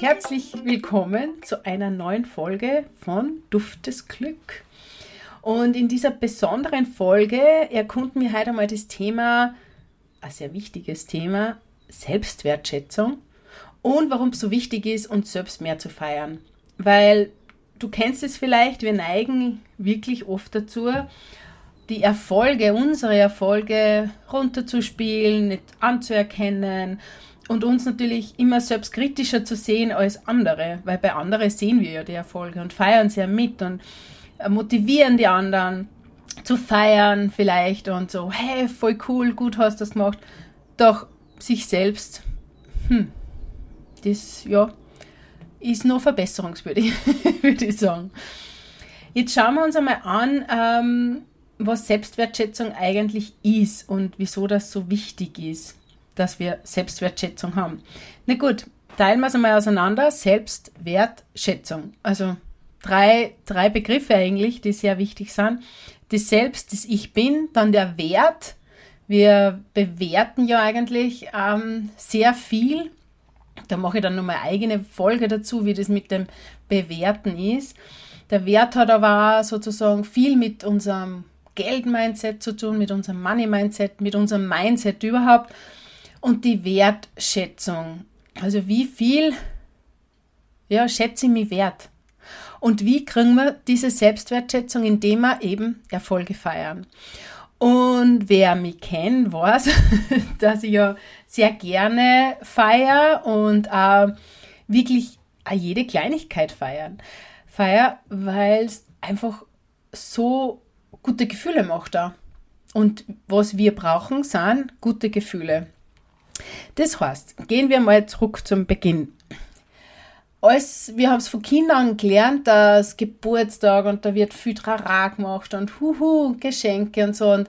herzlich willkommen zu einer neuen Folge von Duft des Glück. Und in dieser besonderen Folge erkunden wir heute einmal das Thema, ein sehr wichtiges Thema, Selbstwertschätzung und warum es so wichtig ist, uns selbst mehr zu feiern. Weil du kennst es vielleicht, wir neigen wirklich oft dazu, die Erfolge, unsere Erfolge runterzuspielen, nicht anzuerkennen und uns natürlich immer selbstkritischer zu sehen als andere, weil bei anderen sehen wir ja die Erfolge und feiern sie ja mit und motivieren die anderen zu feiern vielleicht und so, hey, voll cool, gut hast du das gemacht. Doch sich selbst, hm, das, ja, ist noch verbesserungswürdig, würde ich sagen. Jetzt schauen wir uns einmal an, ähm, was Selbstwertschätzung eigentlich ist und wieso das so wichtig ist dass wir Selbstwertschätzung haben. Na gut, teilen wir es einmal auseinander. Selbstwertschätzung. Also drei, drei Begriffe eigentlich, die sehr wichtig sind. Das Selbst, das Ich bin, dann der Wert. Wir bewerten ja eigentlich ähm, sehr viel. Da mache ich dann nochmal eigene Folge dazu, wie das mit dem Bewerten ist. Der Wert hat aber sozusagen viel mit unserem Geld-Mindset zu tun, mit unserem Money-Mindset, mit unserem Mindset überhaupt und die Wertschätzung. Also wie viel ja, schätze ich mich wert? Und wie kriegen wir diese Selbstwertschätzung, indem wir eben Erfolge feiern? Und wer mich kennt, weiß, dass ich ja sehr gerne feiere und äh, wirklich jede Kleinigkeit feiern. Feier, weil es einfach so gute Gefühle macht da. Und was wir brauchen, sind gute Gefühle. Das heißt, gehen wir mal zurück zum Beginn. Als, wir haben es von Kindern gelernt, dass Geburtstag und da wird viel Trara gemacht und Huhu, Geschenke und so. Und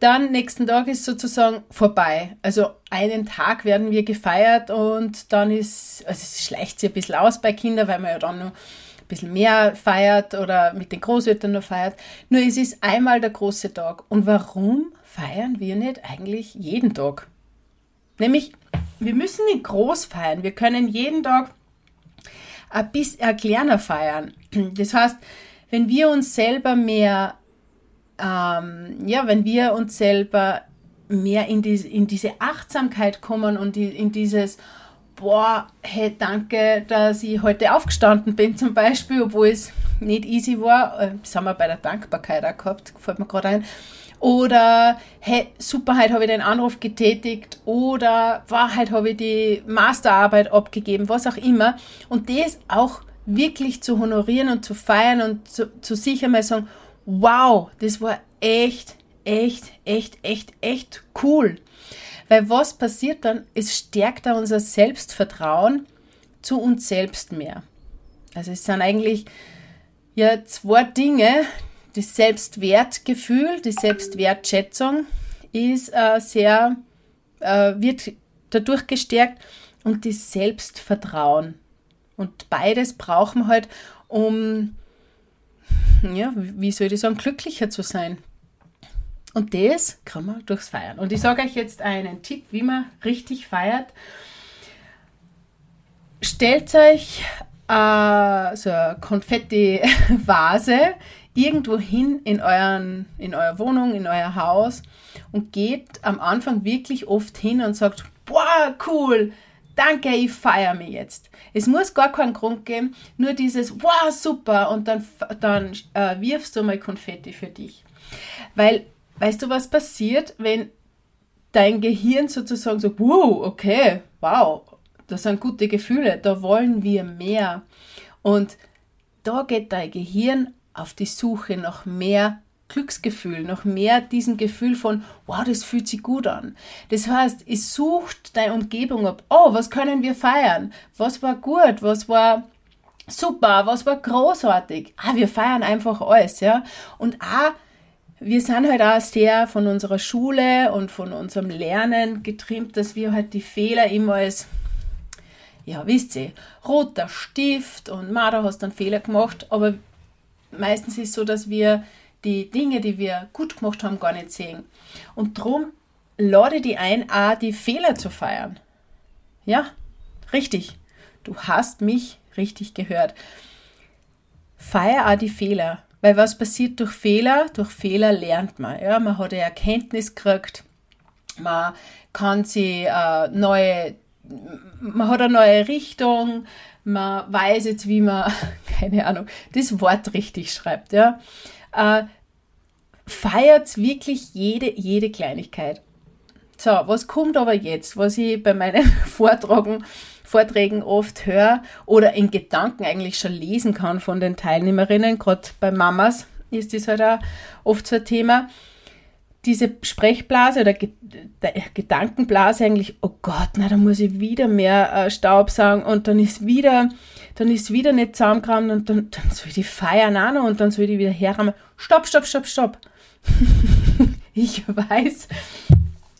dann nächsten Tag ist sozusagen vorbei. Also einen Tag werden wir gefeiert und dann ist, also es schleicht sich ein bisschen aus bei Kindern, weil man ja dann noch ein bisschen mehr feiert oder mit den Großeltern noch feiert. Nur es ist einmal der große Tag. Und warum feiern wir nicht eigentlich jeden Tag? Nämlich, wir müssen nicht groß feiern. Wir können jeden Tag ein bisschen kleiner feiern. Das heißt, wenn wir uns selber mehr, ähm, ja, wenn wir uns selber mehr in, die, in diese Achtsamkeit kommen und die, in dieses, boah, hey, danke, dass ich heute aufgestanden bin zum Beispiel, obwohl es nicht easy war. Äh, das haben wir bei der Dankbarkeit auch gehabt, fällt mir gerade ein. Oder, hey, super, heute habe ich den Anruf getätigt. Oder, heute habe ich die Masterarbeit abgegeben, was auch immer. Und das auch wirklich zu honorieren und zu feiern und zu, zu sich einmal sagen, wow, das war echt, echt, echt, echt, echt cool. Weil was passiert dann? Es stärkt da unser Selbstvertrauen zu uns selbst mehr. Also es sind eigentlich ja zwei Dinge, das Selbstwertgefühl, die Selbstwertschätzung ist äh, sehr, äh, wird dadurch gestärkt und das Selbstvertrauen. Und beides brauchen wir halt, um, ja, wie soll ich sagen, glücklicher zu sein. Und das kann man durchs Feiern. Und ich sage euch jetzt einen Tipp, wie man richtig feiert. Stellt euch äh, so eine Konfetti-Vase irgendwo hin in, in eurer Wohnung, in euer Haus und geht am Anfang wirklich oft hin und sagt, boah, cool, danke, ich feiere mich jetzt. Es muss gar keinen Grund geben, nur dieses, wow, super, und dann, dann äh, wirfst du mal Konfetti für dich. Weil, weißt du, was passiert, wenn dein Gehirn sozusagen so, wow, okay, wow, das sind gute Gefühle, da wollen wir mehr. Und da geht dein Gehirn auf die Suche nach mehr Glücksgefühl, noch mehr diesem Gefühl von, wow, das fühlt sich gut an. Das heißt, es sucht deine Umgebung ab, oh, was können wir feiern? Was war gut? Was war super? Was war großartig? Ah, wir feiern einfach alles, ja. Und ah, wir sind halt auch sehr von unserer Schule und von unserem Lernen getrimmt, dass wir halt die Fehler immer als, ja, wisst ihr, roter Stift und ma, da hast du einen Fehler gemacht, aber meistens ist es so, dass wir die Dinge, die wir gut gemacht haben, gar nicht sehen. Und darum lade die ein, auch die Fehler zu feiern. Ja, richtig. Du hast mich richtig gehört. Feier auch die Fehler. Weil was passiert durch Fehler? Durch Fehler lernt man. Ja? Man hat eine Erkenntnis gekriegt, man kann sie äh, neue, man hat eine neue Richtung, man weiß jetzt, wie man, keine Ahnung, das Wort richtig schreibt. Ja? Äh, feiert wirklich jede, jede Kleinigkeit. So, was kommt aber jetzt, was ich bei meinen Vortragen, Vorträgen oft höre oder in Gedanken eigentlich schon lesen kann von den Teilnehmerinnen, gerade bei Mamas ist das halt auch oft so ein Thema. Diese Sprechblase oder Gedankenblase eigentlich, oh Gott, na, da muss ich wieder mehr äh, Staub sagen und dann ist wieder, dann ist wieder nicht zusammengekramt und dann, dann soll die feiern auch noch und dann soll ich wieder herrahmen. Stopp, stopp, stopp, stopp. ich weiß,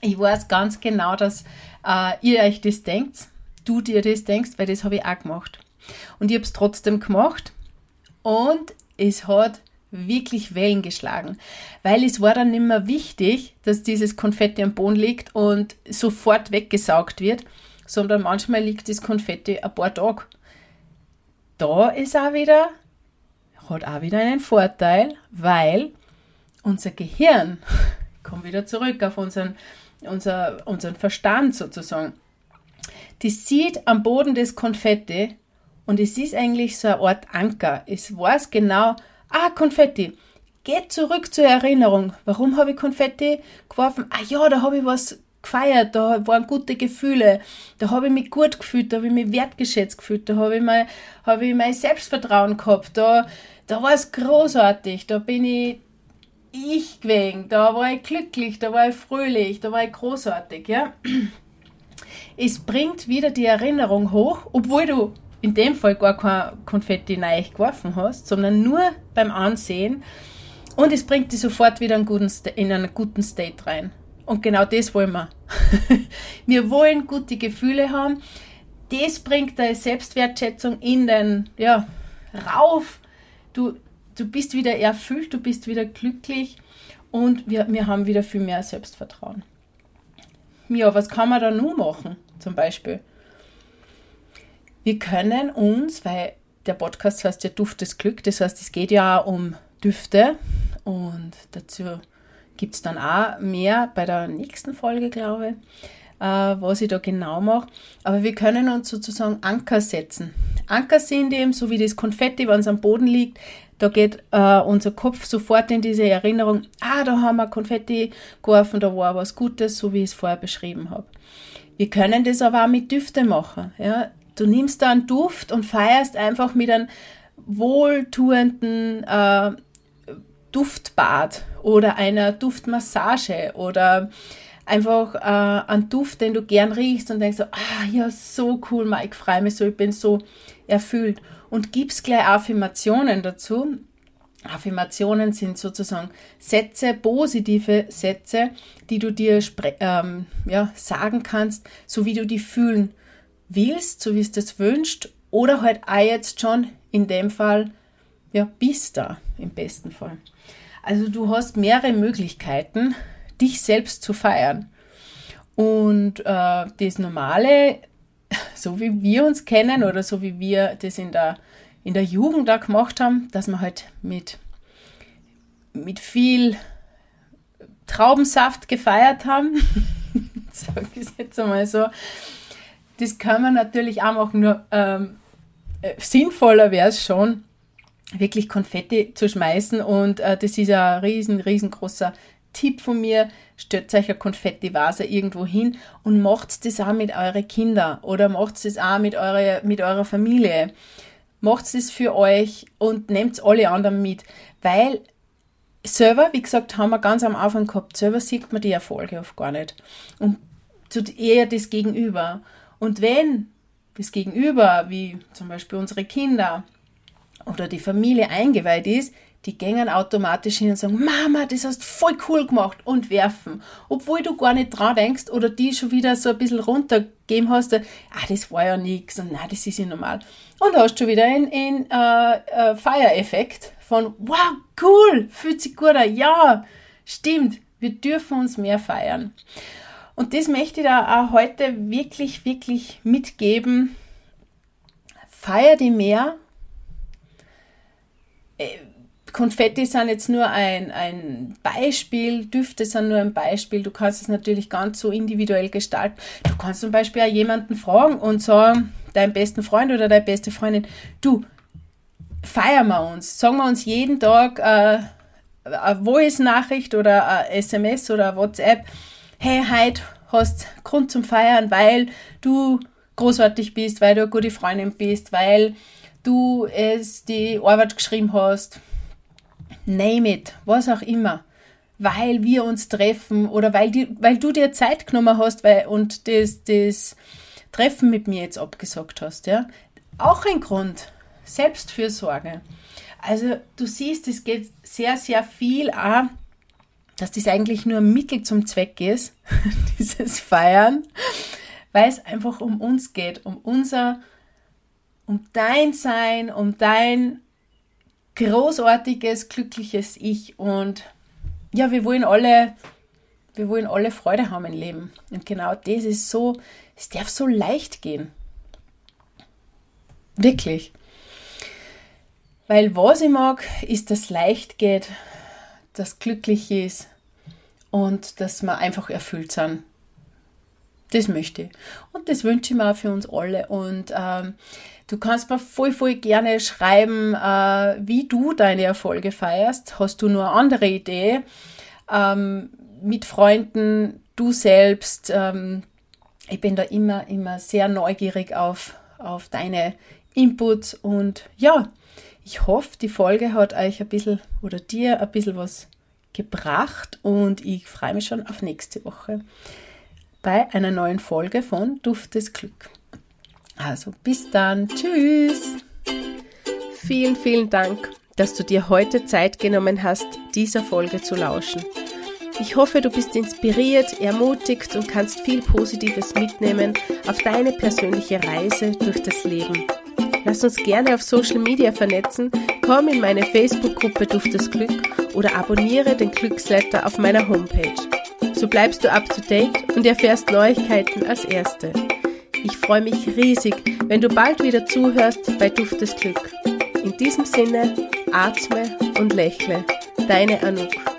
ich weiß ganz genau, dass äh, ihr euch das denkt, du dir das denkst, weil das habe ich auch gemacht. Und ich habe es trotzdem gemacht und es hat wirklich Wellen geschlagen, weil es war dann nicht mehr wichtig, dass dieses Konfetti am Boden liegt und sofort weggesaugt wird, sondern manchmal liegt das Konfetti ein paar Tage. Da ist auch wieder, hat auch wieder einen Vorteil, weil unser Gehirn, kommt wieder zurück auf unseren unser, unseren Verstand sozusagen, die sieht am Boden das Konfetti und es ist eigentlich so eine Art Anker. Es weiß genau, ah, Konfetti, geht zurück zur Erinnerung. Warum habe ich Konfetti geworfen? Ah ja, da habe ich was gefeiert, da waren gute Gefühle, da habe ich mich gut gefühlt, da habe ich mich wertgeschätzt gefühlt, da habe ich, mein, habe ich mein Selbstvertrauen gehabt, da, da war es großartig, da bin ich ich gewesen, da war ich glücklich, da war ich fröhlich, da war ich großartig, ja. Es bringt wieder die Erinnerung hoch, obwohl du in dem Fall gar kein Konfetti neu geworfen hast, sondern nur beim Ansehen und es bringt dich sofort wieder in einen guten State rein. Und genau das wollen wir. Wir wollen gute Gefühle haben. Das bringt deine Selbstwertschätzung in den, ja, rauf. Du du bist wieder erfüllt, du bist wieder glücklich und wir, wir haben wieder viel mehr Selbstvertrauen. Ja, was kann man da nun machen, zum Beispiel? Wir können uns, weil der Podcast heißt ja Duft des Glück, das heißt, es geht ja auch um Düfte und dazu gibt es dann auch mehr bei der nächsten Folge, glaube ich, äh, was ich da genau mache. Aber wir können uns sozusagen Anker setzen. Anker sind eben, so wie das Konfetti, wenn es am Boden liegt, da geht äh, unser Kopf sofort in diese Erinnerung, ah, da haben wir Konfetti geworfen, da war was Gutes, so wie ich es vorher beschrieben habe. Wir können das aber auch mit Düfte machen. Ja? Du nimmst da einen Duft und feierst einfach mit einem wohltuenden äh, Duftbad oder einer Duftmassage oder einfach äh, einen Duft, den du gern riechst und denkst so, ah ja, so cool, Mike, freue mich so, ich bin so erfüllt und gibst gleich Affirmationen dazu. Affirmationen sind sozusagen Sätze, positive Sätze, die du dir ähm, ja, sagen kannst, so wie du die fühlen willst, so wie es das wünscht, oder halt auch jetzt schon in dem Fall, ja, bist da im besten Fall. Also du hast mehrere Möglichkeiten, dich selbst zu feiern. Und äh, das Normale so wie wir uns kennen oder so wie wir das in der, in der Jugend da gemacht haben, dass wir halt mit, mit viel Traubensaft gefeiert haben. Sag ich jetzt einmal so. Das kann man natürlich auch machen, nur ähm, äh, sinnvoller wäre es schon, wirklich Konfetti zu schmeißen und äh, das ist ein riesen, riesengroßer Tipp von mir, stellt euch eine Konfettivase irgendwo hin und macht das auch mit euren Kindern oder macht das auch mit, eure, mit eurer Familie. Macht es für euch und nehmt alle anderen mit, weil selber, wie gesagt, haben wir ganz am Anfang gehabt, selber sieht man die Erfolge oft gar nicht. Und tut eher das Gegenüber. Und wenn das Gegenüber, wie zum Beispiel unsere Kinder oder die Familie eingeweiht ist, die gängen automatisch hin und sagen, Mama, das hast voll cool gemacht und werfen. Obwohl du gar nicht dran denkst oder die schon wieder so ein bisschen runtergeben hast, ah, das war ja nichts und nein, das ist ja normal. Und hast schon wieder einen, einen äh, äh, Fire-Effekt von, wow, cool, fühlt sich gut an, ja, stimmt, wir dürfen uns mehr feiern. Und das möchte ich da auch heute wirklich, wirklich mitgeben. feier die mehr. Äh, Konfetti sind jetzt nur ein, ein Beispiel, Düfte sind nur ein Beispiel. Du kannst es natürlich ganz so individuell gestalten. Du kannst zum Beispiel auch jemanden fragen und sagen, deinen besten Freund oder deine beste Freundin, du, feiern wir uns, sagen wir uns jeden Tag äh, eine Voice-Nachricht oder eine SMS oder eine WhatsApp, hey, heute hast Grund zum Feiern, weil du großartig bist, weil du eine gute Freundin bist, weil du es die Arbeit geschrieben hast, name it, was auch immer, weil wir uns treffen oder weil, die, weil du dir Zeit genommen hast weil, und das, das Treffen mit mir jetzt abgesagt hast. Ja? Auch ein Grund, Selbstfürsorge. Also du siehst, es geht sehr, sehr viel an, dass das eigentlich nur ein Mittel zum Zweck ist, dieses Feiern, weil es einfach um uns geht, um unser, um dein Sein, um dein großartiges, glückliches Ich und ja, wir wollen alle, wir wollen alle Freude haben im Leben. Und genau das ist so, es darf so leicht gehen. Wirklich. Weil was ich mag, ist, dass leicht geht, dass glücklich ist und dass wir einfach erfüllt sind. Das möchte ich. Und das wünsche ich mir auch für uns alle. Und ähm, Du kannst mir voll, voll gerne schreiben, äh, wie du deine Erfolge feierst. Hast du nur eine andere Idee? Ähm, mit Freunden, du selbst. Ähm, ich bin da immer, immer sehr neugierig auf, auf deine Inputs und ja, ich hoffe, die Folge hat euch ein bisschen oder dir ein bisschen was gebracht und ich freue mich schon auf nächste Woche bei einer neuen Folge von Duft des Glück. Also bis dann. Tschüss. Vielen, vielen Dank, dass du dir heute Zeit genommen hast, dieser Folge zu lauschen. Ich hoffe, du bist inspiriert, ermutigt und kannst viel Positives mitnehmen auf deine persönliche Reise durch das Leben. Lass uns gerne auf Social Media vernetzen, komm in meine Facebook-Gruppe Duft das Glück oder abonniere den Glücksletter auf meiner Homepage. So bleibst du up to date und erfährst Neuigkeiten als Erste. Ich freue mich riesig, wenn du bald wieder zuhörst bei Duft des Glück. In diesem Sinne, atme und lächle. Deine Anouk.